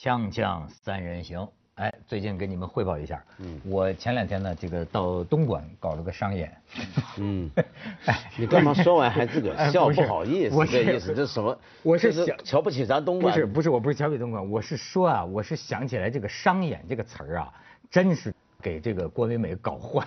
锵锵三人行，哎，最近给你们汇报一下，嗯，我前两天呢，这个到东莞搞了个商演，嗯，哎，你干嘛说完还自个儿 笑？不不好意思，我这意思这什么？我是想瞧不起咱东莞不？是不是，我不是瞧不起东莞，我是说啊，我是想起来这个商演这个词儿啊，真是给这个郭美美搞坏。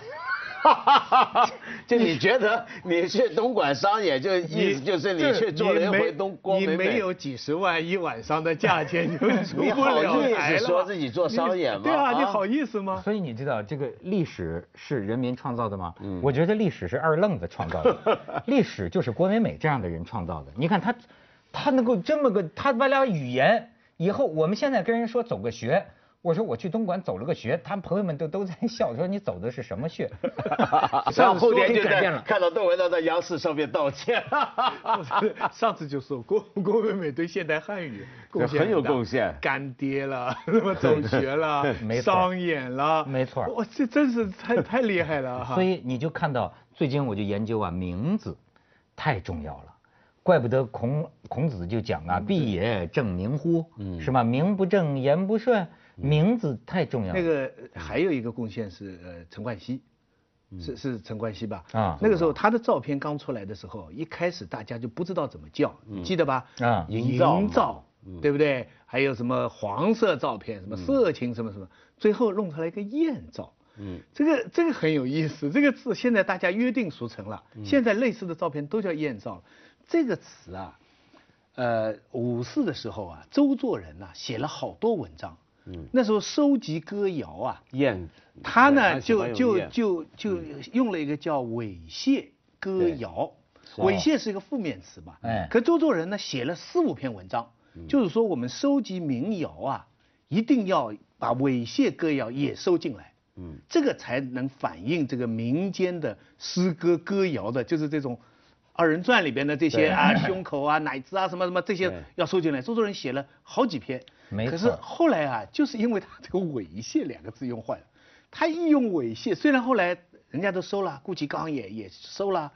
就你觉得你去东莞商演，就意思就是你去做了一回东郭美美你没有几十万一晚上的价钱，你就出不了台了。思说自己做商演吗？对啊，你好意思吗？所以你知道这个历史是人民创造的吗？我觉得历史是二愣子创造的，历史就是郭美美这样的人创造的。你看他，他能够这么个，他把俩语言，以后我们现在跟人说走个学。我说我去东莞走了个穴，他们朋友们都都在笑，说你走的是什么穴？然后后天就在给改变了看到窦文涛在央视上面道歉，上次就说郭郭美美对现代汉语贡献很有大贡献干爹了，那么走穴了商演了，没错哇，这真是太太厉害了哈。所以你就看到最近我就研究啊，名字太重要了，怪不得孔孔子就讲啊，必也正名乎，是吧？名不正言不顺，名字太重要了。那个呃还有一个贡献是呃陈冠希，是是陈冠希吧？啊。那个时候他的照片刚出来的时候，一开始大家就不知道怎么叫，你记得吧？啊。营造嘛造，对不对？还有什么黄色照片，什么色情什么什么，最后弄出来一个艳照。嗯，这个这个很有意思，这个字现在大家约定俗成了，现在类似的照片都叫艳照。这个词啊，呃，五四的时候啊，周作人呐、写了好多文章，嗯，那时候收集歌谣啊，燕，他呢就就就就用了一个叫猥亵歌谣，猥亵是一个负面词吧？哎。可周作人呢写了四五篇文章，就是说我们收集民谣啊，一定要把猥亵歌谣也收进来，嗯，这个才能反映这个民间的诗歌歌谣的，就是这种。二人转里边的这些啊，胸口啊、奶子啊什么什么这些要收进来。周作人写了好几篇，没可是错后来啊，就是因为他这个猥亵两个字用坏了，他一用猥亵，虽然后来人家都收了，顾颉刚也也收了，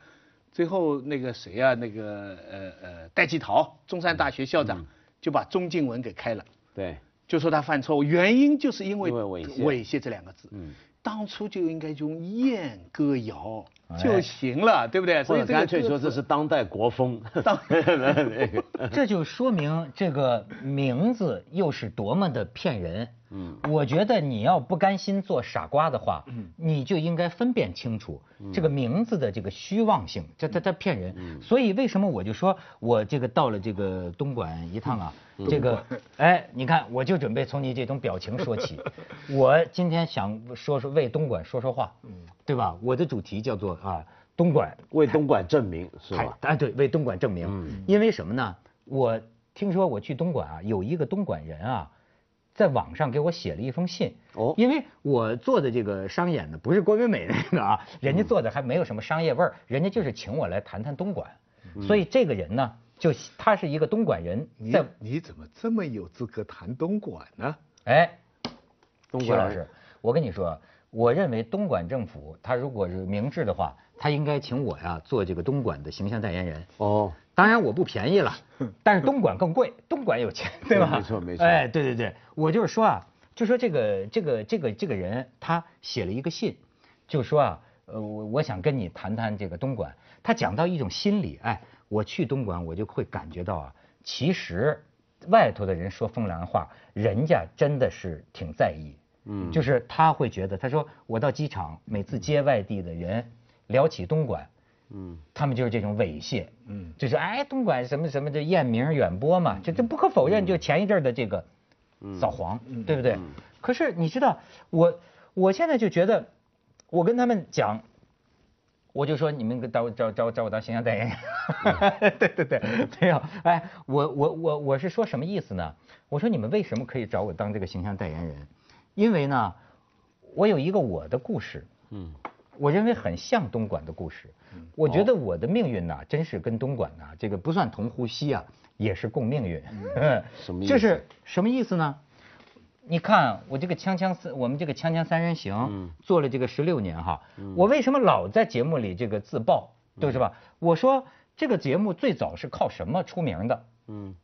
最后那个谁啊，那个呃呃戴季陶，中山大学校长、嗯。就把钟敬文给开了，对，就说他犯错误，原因就是因为猥亵这两个字。嗯。当初就应该用艳歌谣哎就行了，对不对？所以干脆说这是当代国风，当 那个，这就说明这个名字又是多么的骗人。嗯，我觉得你要不甘心做傻瓜的话，嗯，你就应该分辨清楚这个名字的这个虚妄性，这它它骗人。所以为什么我就说我这个到了这个东莞一趟啊，这个，哎，你看我就准备从你这种表情说起，我今天想说说为东莞说说话，嗯，对吧？我的主题叫做啊东莞为东莞证明是吧？哎，对，为东莞证明。嗯因为什么呢？我听说我去东莞啊，有一个东莞人啊，在网上给我写了一封信。哦因为我做的这个商演呢，不是郭美美那个啊，人家做的还没有什么商业味儿，人家就是请我来谈谈东莞。所以这个人呢，就他是一个东莞人，你在你怎么这么有资格谈东莞呢？哎，东莞徐老师，我跟你说，我认为东莞政府他如果是明智的话，他应该请我呀做这个东莞的形象代言人。哦，当然我不便宜了，但是东莞更贵，东莞有钱，对吧？没错没错哎，对对对，我就是说啊，就说这个这个这个这个人，他写了一个信，就说啊，呃，我我想跟你谈谈这个东莞。他讲到一种心理，哎，我去东莞，我就会感觉到啊，其实外头的人说风凉话，人家真的是挺在意。嗯。就是他会觉得，他说我到机场，每次接外地的人聊起东莞，嗯，他们就是这种猥亵，嗯，就是哎，东莞什么什么的艳名远播嘛，这这不可否认，就前一阵的这个扫黄，对不对？可是你知道，我我现在就觉得，我跟他们讲，我就说你们找我找找找我当形象代言。人，对对对，没有，哎，我我我我是说什么意思呢？我说你们为什么可以找我当这个形象代言人？因为呢，我有一个我的故事，嗯，我认为很像东莞的故事。我觉得我的命运呐，真是跟东莞呐，这个不算同呼吸啊，也是共命运。什么意思就是什么意思呢？你看我这个锵锵三，我们这个锵锵三人行、嗯做了这个十六年哈，我为什么老在节目里这个自曝，对是吧？我说这个节目最早是靠什么出名的？嗯，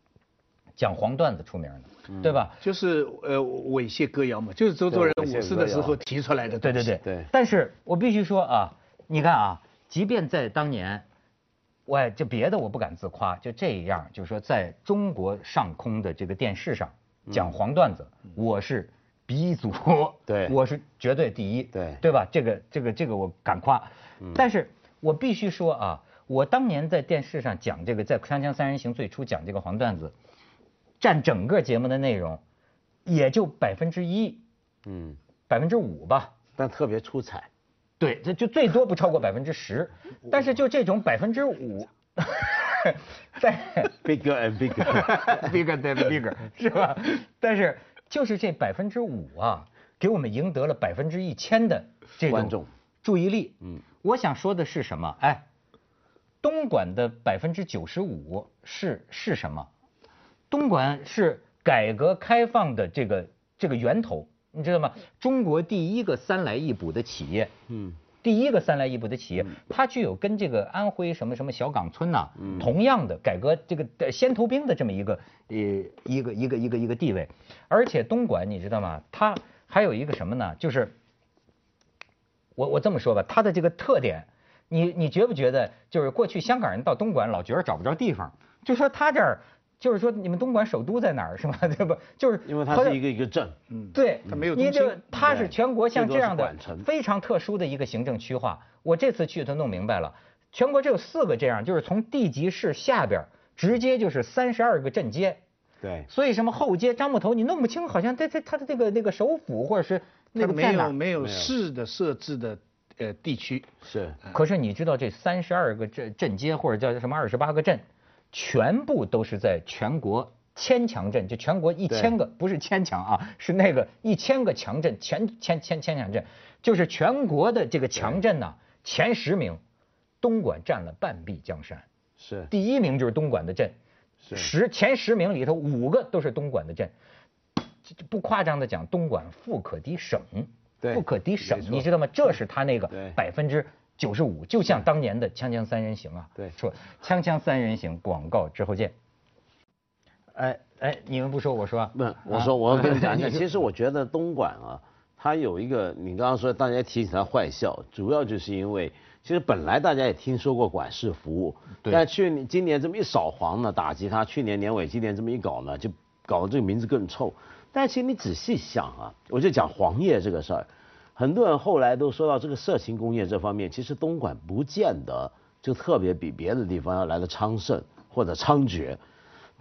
讲黄段子出名的，对吧？就是呃猥亵歌谣嘛，就是周作人五四的时候提出来的。对对对对。但是我必须说啊，你看啊，即便在当年，我就别的我不敢自夸，就这样，就是说在中国上空的这个电视上讲黄段子，我是鼻祖，对，我是绝对第一，对，对吧？这个这个这个我敢夸。但是我必须说啊。我当年在电视上讲这个，在《锵锵三人行》最初讲这个黄段子，占整个节目的内容，也就百分之一，嗯，百分之五吧。但特别出彩。对，这就最多不超过百分之十。但是就这种百分之五，在 bigger and bigger，bigger than bigger，是吧？但是就是这百分之五啊，给我们赢得了百分之一千的这种注意力。嗯，我想说的是什么？哎。东莞的百分之九十五是是什么？东莞是改革开放的这个这个源头，你知道吗？中国第一个三来一补的企业，嗯，第一个三来一补的企业，它具有跟这个安徽什么什么小岗村呐，同样的改革这个先头兵的这么一个呃一个一个一个一个地位，而且东莞你知道吗？它还有一个什么呢？就是我我这么说吧，它的这个特点。你你觉不觉得，就是过去香港人到东莞老觉得找不着地方，就说他这儿，就是说你们东莞首都在哪儿是吗？对不？就是因为它是一个一个镇，嗯，对，它没有你就它是全国像这样的非常特殊的一个行政区划。我这次去，他弄明白了，全国只有四个这样，就是从地级市下边直接就是三十二个镇街，对，所以什么后街、樟木头，你弄不清，好像在在它的这个那个首府或者是那个没有没有市的设置的。呃，地区。是，可是你知道这三十二个镇镇街或者叫什么二十八个镇，全部都是在全国千强镇，就全国一千个，不是千强啊，是那个一千个强镇，全千千千强镇，就是全国的这个强镇呢，前十名，东莞占了半壁江山，是，第一名就是东莞的镇，是，十前十名里头五个都是东莞的镇，不夸张的讲，东莞富可敌省。富可敌省，你知道吗？这是他那个百分之九十五，就像当年的《锵锵三人行》啊。对，说《锵锵三人行》广告之后见。哎哎，你们不说，我说。不，我说我要跟你讲一下。其实我觉得东莞啊，它有一个，你刚刚说大家提起它坏笑，主要就是因为，其实本来大家也听说过管事服务，但去年今年这么一扫黄呢，打击它，去年年尾今年这么一搞呢，就搞得这个名字更臭。但其实你仔细想啊，我就讲黄页这个事儿，很多人后来都说到这个色情工业这方面，其实东莞不见得就特别比别的地方要来的昌盛或者猖獗。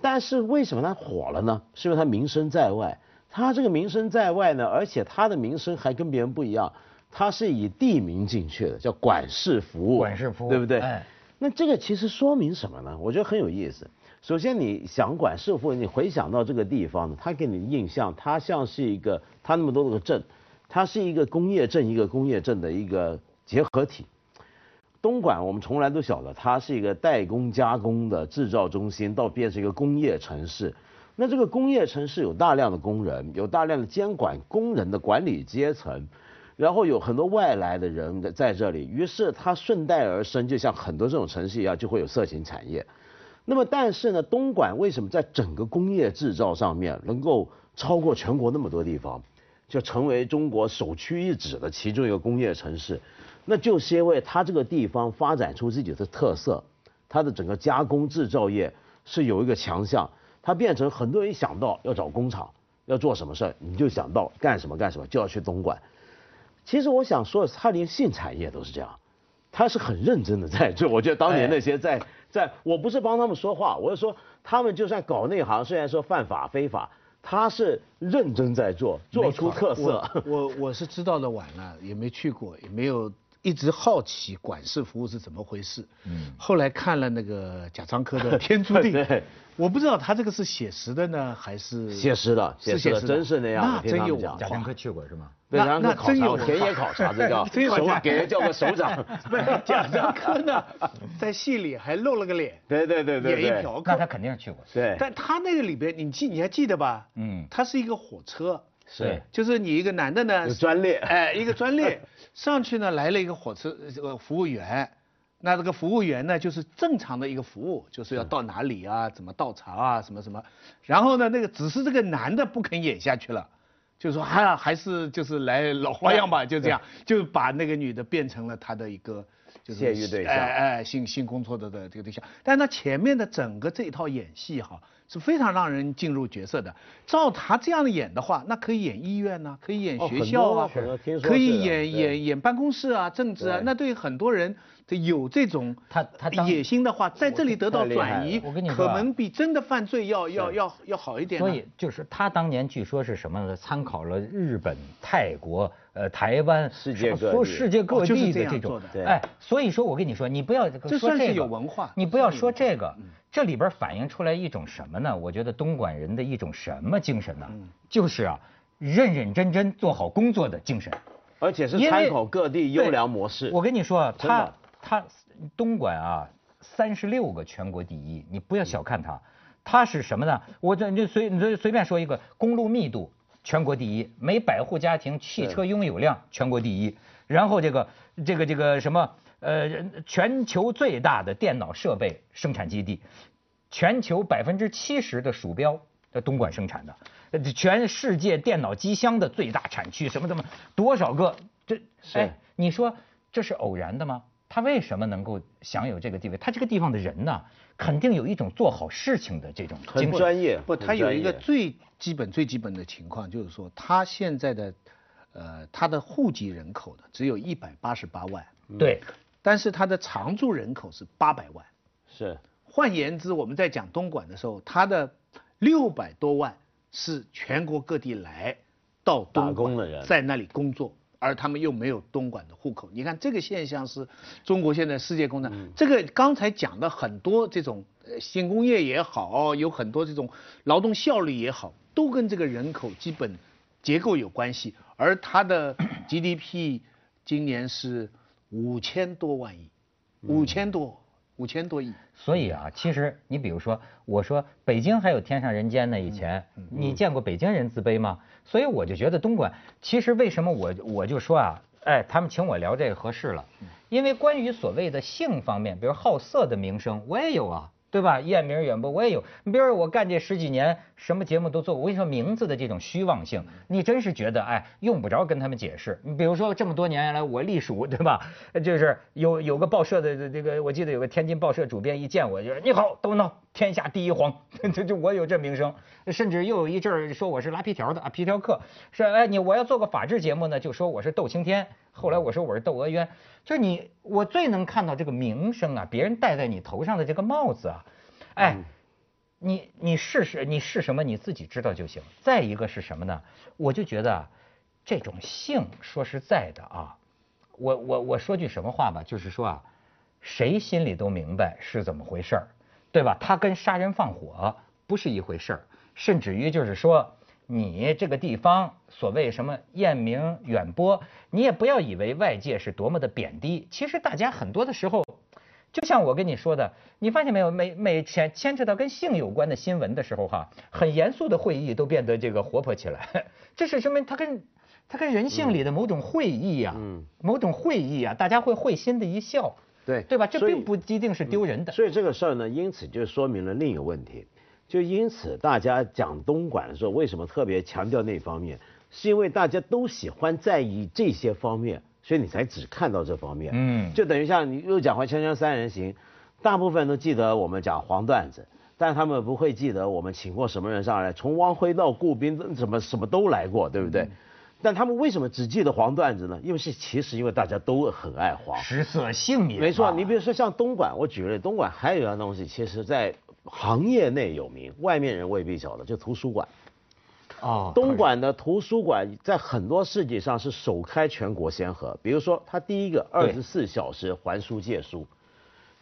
但是为什么它火了呢？是因为它名声在外。它这个名声在外呢，而且它的名声还跟别人不一样，它是以地名进去的，叫管事服务，管事服务，对不对？哎，那这个其实说明什么呢？我觉得很有意思。首先，你想管事服务，你回想到这个地方呢，它给你的印象，它像是一个，它那么多个镇，它是一个工业镇，一个工业镇的一个结合体。东莞我们从来都晓得，它是一个代工加工的制造中心，到变成一个工业城市。那这个工业城市有大量的工人，有大量的监管工人的管理阶层，然后有很多外来的人在这里，于是它顺带而生，就像很多这种城市一样，就会有色情产业。那么，但是呢，东莞为什么在整个工业制造上面能够超过全国那么多地方，就成为中国首屈一指的其中一个工业城市？那就是因为它这个地方发展出自己的特色，它的整个加工制造业是有一个强项，它变成很多人一想到要找工厂，要做什么事儿，你就想到干什么干什么就要去东莞。其实我想说，它连性产业都是这样，它是很认真的在做。我觉得当年那些在。在我不是帮他们说话，我是说他们就算搞内行，虽然说犯法非法，他是认真在做，做出特色。我我是知道的晚了，也没去过，也没有一直好奇管事服务是怎么回事。嗯。后来看了那个贾樟柯的《天注定》，我不知道他这个是写实的呢，还是写实的？是写实，真是那样。那真有贾樟柯去过是吗？那那真有田野考察，这叫首给人叫个首长。贾樟柯呢，在戏里还露了个脸，对对对对，演一嫖客，那他肯定是去过。对，但他那个里边，你记你还记得吧？嗯，他是一个火车，是，就是你一个男的呢，专列，哎，一个专列上去呢，来了一个火车这个服务员，那这个服务员呢，就是正常的一个服务，就是要到哪里啊，怎么倒茶啊，什么什么。然后呢，那个只是这个男的不肯演下去了，就说还还是就是来老花样吧，就这样，就把那个女的变成了他的一个就是泄欲对象哎哎，性性工作的的这个对象。但他前面的整个这一套演戏哈。是非常让人进入角色的。照他这样演的话，那可以演医院呐，可以演学校啊，可以演演演办公室啊，政治啊。那对于很多人有这种他他野心的话，在这里得到转移，我跟你说，可能比真的犯罪要要要要好一点。所以就是他当年据说是什么呢？参考了日本、泰国、呃台湾，世界各世界各地的这种。哎，所以说我跟你说，你不要这算是有文化，你不要说这个。这里边反映出来一种什么呢？我觉得东莞人的一种什么精神呢？就是啊，认认真真做好工作的精神，而且是参考各地优良模式。我跟你说，他他东莞啊，三十六个全国第一，你不要小看它。它是什么呢？我这就随你随便说一个，公路密度全国第一，每百户家庭汽车拥有量全国第一，然后这个这个这个什么？呃，全球最大的电脑设备生产基地，全球百分之七十的鼠标在东莞生产的，全世界电脑机箱的最大产区，什么什么多少个？这哎，你说这是偶然的吗？他为什么能够享有这个地位？他这个地方的人呢，肯定有一种做好事情的这种很专业。不，他有一个最基本最基本的情况，就是说他现在的呃他的户籍人口呢，只有一百八十八万。对。但是他的常住人口是八百万，是。换言之，我们在讲东莞的时候，他的六百多万是全国各地来到打工的人，在那里工作，而他们又没有东莞的户口。你看这个现象是中国现在世界工厂。这个刚才讲的很多这种新工业也好，有很多这种劳动效率也好，都跟这个人口基本结构有关系。而它的 GDP 今年是。五千多万亿，五千多，五千多亿。所以啊，其实你比如说，我说北京还有天上人间呢。以前你见过北京人自卑吗？所以我就觉得东莞，其实为什么我我就说啊，哎，他们请我聊这个合适了，因为关于所谓的性方面，比如好色的名声，我也有啊。对吧？艳名远播，我也有。你比如说，我干这十几年，什么节目都做。我跟你说，名字的这种虚妄性，你真是觉得，哎，用不着跟他们解释。你比如说，这么多年来，我隶属，对吧？就是有有个报社的这个，我记得有个天津报社主编一见我，就是你好，都闹天下第一黄，就就我有这名声。甚至又有一阵儿说我是拉皮条的啊，皮条客。说哎，你我要做个法制节目呢，就说我是窦青天。后来我说我是窦娥冤。就是你，我最能看到这个名声啊，别人戴在你头上的这个帽子啊，哎，你你试试，你是什么你自己知道就行。再一个是什么呢？我就觉得这种性，说实在的啊，我我我说句什么话吧，就是说啊，谁心里都明白是怎么回事儿，对吧？他跟杀人放火不是一回事儿，甚至于就是说。你这个地方所谓什么艳名远播，你也不要以为外界是多么的贬低。其实大家很多的时候，就像我跟你说的，你发现没有？每每牵牵扯到跟性有关的新闻的时候，哈，很严肃的会议都变得这个活泼起来。这是说明他跟它跟人性里的某种会意呀，某种会意啊，大家会会心的一笑，对对吧？这并不一定是丢人的。所以这个事儿呢，因此就说明了另一个问题。就因此，大家讲东莞的时候，为什么特别强调那方面？是因为大家都喜欢在意这些方面，所以你才只看到这方面。嗯，就等于像你又讲回《锵锵三人行》，大部分都记得我们讲黄段子，但他们不会记得我们请过什么人上来，从汪辉到顾斌，怎么什么都来过，对不对？但他们为什么只记得黄段子呢？因为是其实因为大家都很爱黄，食色性也。没错，你比如说像东莞，我举个例，东莞还有一样东西，其实在。行业内有名，外面人未必晓得，就图书馆。哦，东莞的图书馆在很多事迹上是首开全国先河。比如说，它第一个二十四小时还书借书，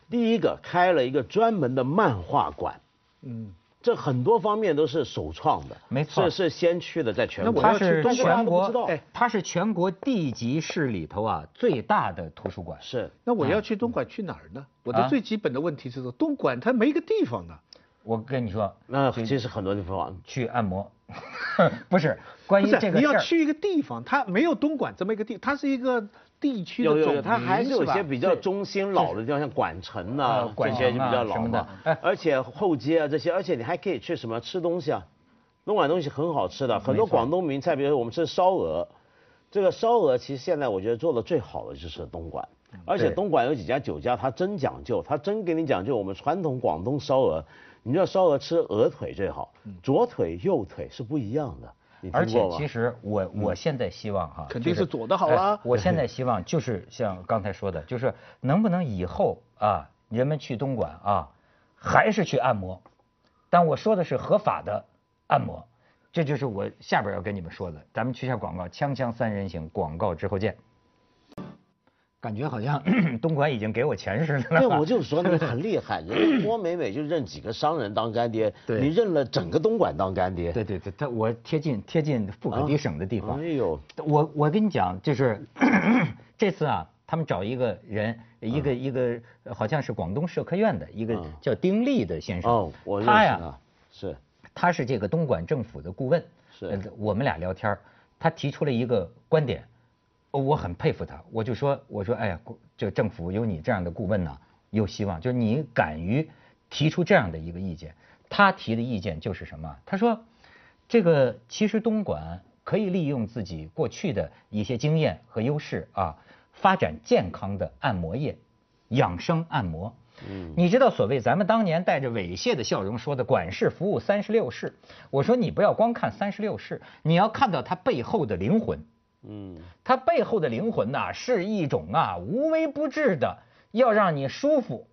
第一个开了一个专门的漫画馆。嗯。这很多方面都是首创的，没错，是是先驱的，在全国。它是全国，哎，它是全国地级市里头啊最大的图书馆。是。那我要去东莞去哪儿呢？我的最基本的问题是说，东莞它没个地方呢。我跟你说，那其实很多地方去按摩。不是关于这个事儿。你要去一个地方，它没有东莞这么一个地，它是一个地区的有有有，它还是有些比较中心老的地方，像莞城呐呃，这莞些就城啊比较老的。而且后街啊这些，而且你还可以去什么吃东西啊，东莞东西很好吃的，很多广东名菜，比如说我们吃烧鹅，这个烧鹅其实现在我觉得做的最好的就是东莞，而且东莞有几家酒家，它真讲究，它真给你讲究我们传统广东烧鹅，你知道烧鹅吃鹅腿最好，左腿右腿是不一样的，你而且？其实我我现在希望哈，肯定是左的好啦哎我现在希望就是像刚才说的，就是能不能以后啊，人们去东莞啊，还是去按摩，但我说的是合法的按摩，这就是我下边要跟你们说的。咱们去下广告，锵锵三人行，广告之后见。感觉好像 东莞已经给我钱似的了。对，我就说你很厉害，人家郭美美就认几个商人当干爹，对你认了整个东莞当干爹。对对对，他我贴近贴近富可敌省的地方。哎呦，我我跟你讲，就是 这次啊，他们找一个人，一个一个呃好像是广东社科院的一个嗯叫丁力的先生。哦，我认识他呀，是他是这个东莞政府的顾问。是呃我们俩聊天他提出了一个观点，哦我很佩服他。我就说，我说，哎呀，这政府有你这样的顾问呢，有希望。就是你敢于提出这样的一个意见。他提的意见就是什么？他说，这个其实东莞可以利用自己过去的一些经验和优势啊，发展健康的按摩业，养生按摩。嗯你知道所谓咱们当年带着猥亵的笑容说的“管事服务三十六式”，我说你不要光看三十六式，你要看到它背后的灵魂。嗯，它背后的灵魂呐、是一种啊无微不至的，要让你舒服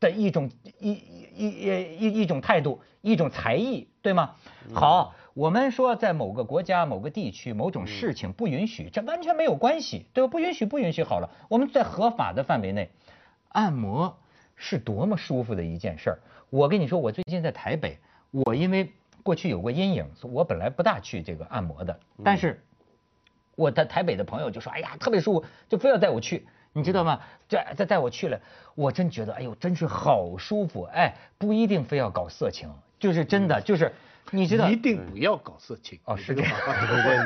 的一种一一一一一种态度，一种才艺，对吗？好，我们说在某个国家、某个地区、某种事情不允许，这完全没有关系，对吧？不允许，不允许好了，我们在合法的范围内，按摩是多么舒服的一件事儿。我跟你说，我最近在台北，我因为过去有过阴影，我本来不大去这个按摩的，但是。我的台北的朋友就说：“哎呀，特别舒服，就非要带我去，你知道吗？这再带我去了，我真觉得，哎呦，真是好舒服。哎，不一定非要搞色情，就是真的，就是你知道一定不要搞色情。哦，是这样。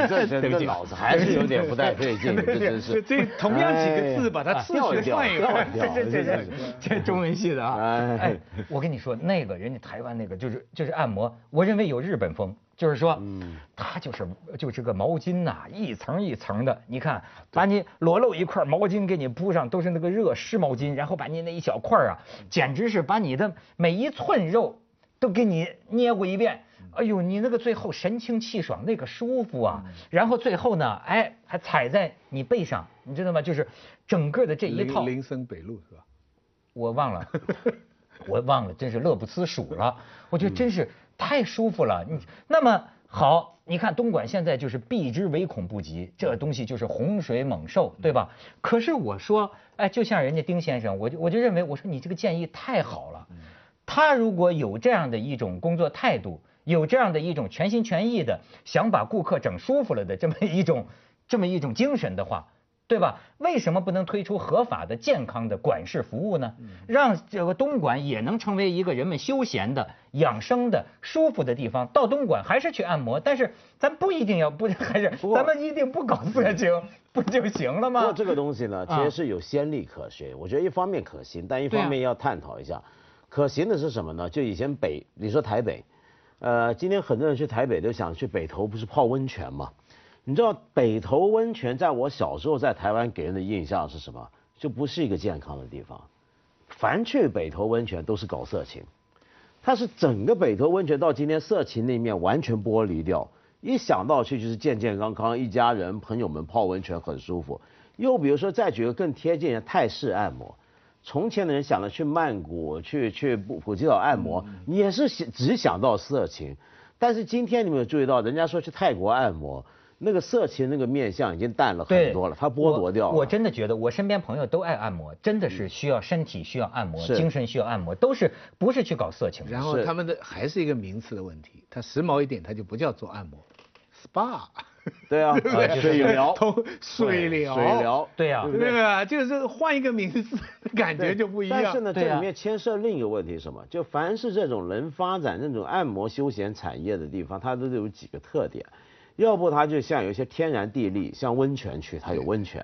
对 对，这脑子还是有点不太对劲，这真是。这同样几个字，哎把它次调换一调换一。调这这这这这中文系的啊！哎哎，我跟你说，那个人家台湾那个就是就是按摩，我认为有日本风，就是说，嗯他就是就是个毛巾呐、一层一层的，你看，把你裸露一块毛巾给你铺上，都是那个热湿毛巾，然后把你那一小块啊，简直是把你的每一寸肉都给你捏过一遍。哎呦，你那个最后神清气爽，那个舒服啊！然后最后呢，哎，还踩在你背上，你知道吗？就是整个的这一套林，林森北路是吧？我忘了，我忘了，真是乐不思蜀了。我觉得真是太舒服了。你那么好，你看东莞现在就是避之唯恐不及，这东西就是洪水猛兽，对吧？可是我说，哎，就像人家丁先生，我就我就认为，我说你这个建议太好了。他如果有这样的一种工作态度，有这样的一种全心全意的想把顾客整舒服了的这么一种 这么一种精神的话，对吧？为什么不能推出合法的健康的管事服务呢？让这个东莞也能成为一个人们休闲的、养生的、舒服的地方。到东莞还是去按摩，但是咱不一定要不还是过咱们一定不搞色情，不就行了吗？不过这个东西呢，其啊实是有先例可循。我觉得一方面可行，但一方面要探讨一下。可行的是什么呢？就以前北，你说台北，呃，今天很多人去台北都想去北投，不是泡温泉吗？你知道北投温泉在我小时候在台湾给人的印象是什么？就不是一个健康的地方。凡去北投温泉都是搞色情，它是整个北投温泉到今天色情那面完全剥离掉。一想到去就是健健康康，一家人朋友们泡温泉很舒服。又比如说再举个更贴近的泰式按摩，从前的人想着去曼谷、去去普普吉岛按摩，也是想只想到色情。但是今天你们有注意到，人家说去泰国按摩，那个色情那个面相已经淡了很多了，它剥夺掉了。我。我真的觉得，我身边朋友都爱按摩，真的是需要身体需要按摩，精神需要按摩，都是不是去搞色情的。然后是他们的还是一个名词的问题，它时髦一点，它就不叫做按摩，SPA。对啊，水疗，水疗，水疗，对呀，对吧？就是换一个名字，感觉就不一样。但是呢，这里面牵涉另一个问题是，什么？就凡是这种能发展这种按摩休闲产业的地方，它都有几个特点。要不它就像有一些天然地利，像温泉区，它有温泉；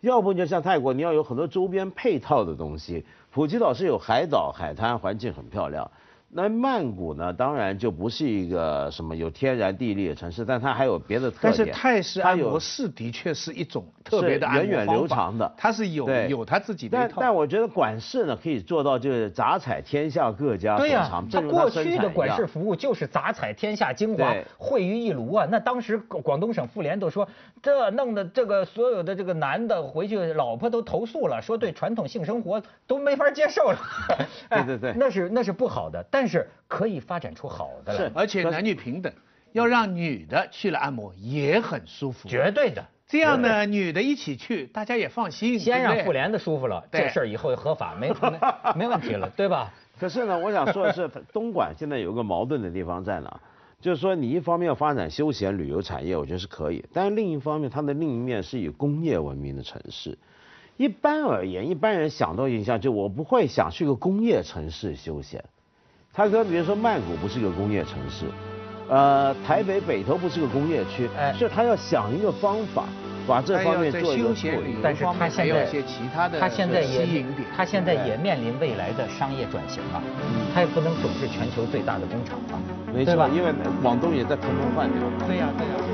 要不就像泰国，你要有很多周边配套的东西。普吉岛是有海岛、海滩，环境很漂亮。那曼谷呢？当然就不是一个什么有天然地利的城市，但它还有别的特点。但是泰式按摩是的确是一种特别的源远流长的，它是有有它自己的一套。但但我觉得管事呢可以做到就是杂采天下各家所长。对呀，过去的管事服务就是杂采天下精华汇于一炉啊。那当时广东省妇联都说，这弄的这个所有的这个男的回去老婆都投诉了，说对传统性生活都没法接受了。对对对，那是那是不好的。但是可以发展出好的来，而且男女平等，要让女的去了按摩也很舒服，绝对的。这样呢，女的一起去，大家也放心。先让妇联的舒服了，这事儿以后合法没没没问题了，对吧？可是呢，我想说的是，东莞现在有个矛盾的地方在哪？就是说，你一方面要发展休闲旅游产业，我觉得是可以，但是另一方面，它的另一面是以工业闻名的城市。一般而言，一般人想到印象就我不会想去个工业城市休闲。他跟比如说曼谷不是一个工业城市，呃，台北北投不是个工业区，哎，所以他要想一个方法，把这方面做一个处理。但是他现在其他现在也他现在也面临未来的商业转型啊，他也不能总是全球最大的工厂啊，没错，因为广东也在蓬勃发展。对呀，对呀。